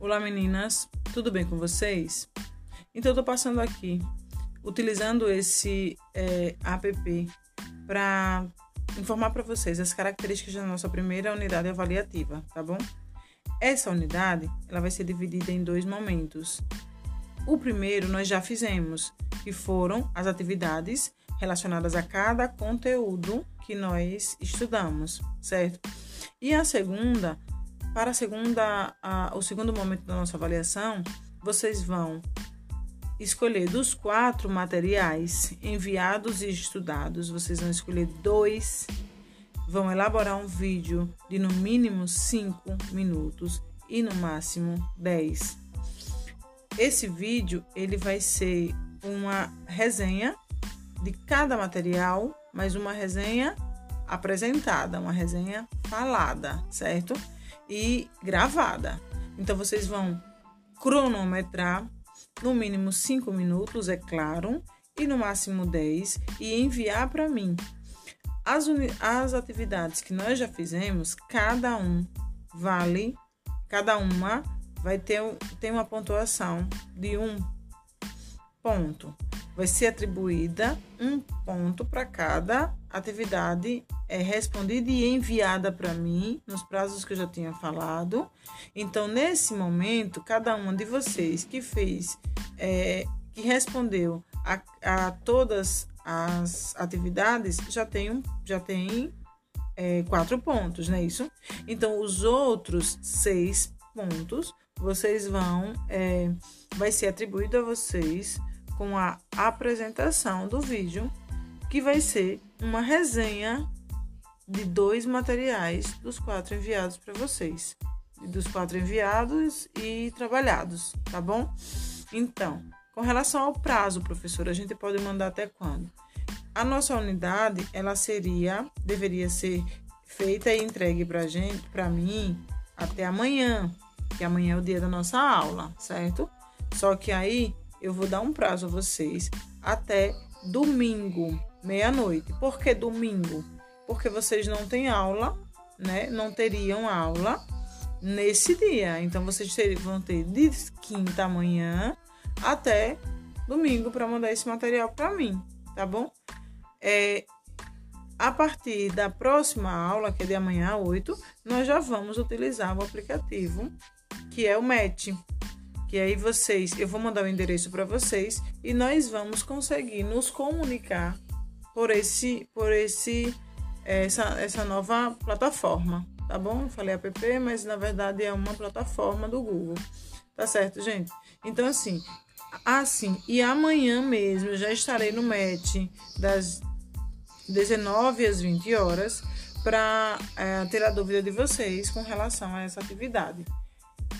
Olá meninas, tudo bem com vocês? Então eu tô passando aqui utilizando esse é, app para informar para vocês as características da nossa primeira unidade avaliativa, tá bom? Essa unidade ela vai ser dividida em dois momentos. O primeiro nós já fizemos, que foram as atividades relacionadas a cada conteúdo que nós estudamos, certo? E a segunda para a segunda, a, o segundo momento da nossa avaliação, vocês vão escolher dos quatro materiais enviados e estudados, vocês vão escolher dois, vão elaborar um vídeo de no mínimo 5 minutos e no máximo 10. Esse vídeo ele vai ser uma resenha de cada material, mas uma resenha apresentada, uma resenha falada, certo? E gravada. Então vocês vão cronometrar no mínimo 5 minutos, é claro, e no máximo 10 e enviar para mim. As, as atividades que nós já fizemos, cada um vale, cada uma vai ter tem uma pontuação de um ponto vai ser atribuída um ponto para cada atividade é, respondida e enviada para mim nos prazos que eu já tinha falado. Então, nesse momento, cada uma de vocês que fez, é, que respondeu a, a, todas as atividades, já tem, já tem é, quatro pontos, não é isso? Então, os outros seis pontos, vocês vão, é, vai ser atribuído a vocês com a apresentação do vídeo, que vai ser uma resenha de dois materiais dos quatro enviados para vocês, dos quatro enviados e trabalhados, tá bom? Então, com relação ao prazo, professor, a gente pode mandar até quando? A nossa unidade, ela seria, deveria ser feita e entregue para gente, para mim, até amanhã, que amanhã é o dia da nossa aula, certo? Só que aí eu vou dar um prazo a vocês até domingo, meia-noite. Por que domingo? Porque vocês não têm aula, né? Não teriam aula nesse dia. Então vocês vão ter de quinta manhã até domingo para mandar esse material para mim, tá bom? É, a partir da próxima aula, que é de amanhã, 8, nós já vamos utilizar o aplicativo que é o MET que aí vocês, eu vou mandar o endereço para vocês e nós vamos conseguir nos comunicar por esse, por esse, essa, essa nova plataforma, tá bom? Falei app, mas na verdade é uma plataforma do Google, tá certo, gente? Então assim, assim e amanhã mesmo já estarei no MET das 19 às 20 horas para é, ter a dúvida de vocês com relação a essa atividade.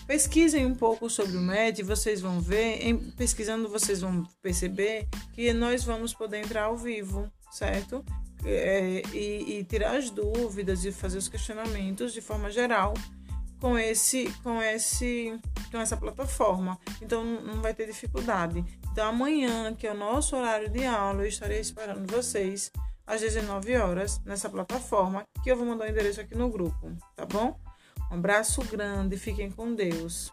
Pesquisem um pouco sobre o MED vocês vão ver, em, pesquisando vocês vão perceber que nós vamos poder entrar ao vivo, certo? É, e, e, tirar as dúvidas e fazer os questionamentos de forma geral com esse com esse com essa plataforma. Então não vai ter dificuldade. Então amanhã que é o nosso horário de aula eu estarei esperando vocês às 19 horas nessa plataforma que eu vou mandar o endereço aqui no grupo tá bom um abraço grande, fiquem com Deus.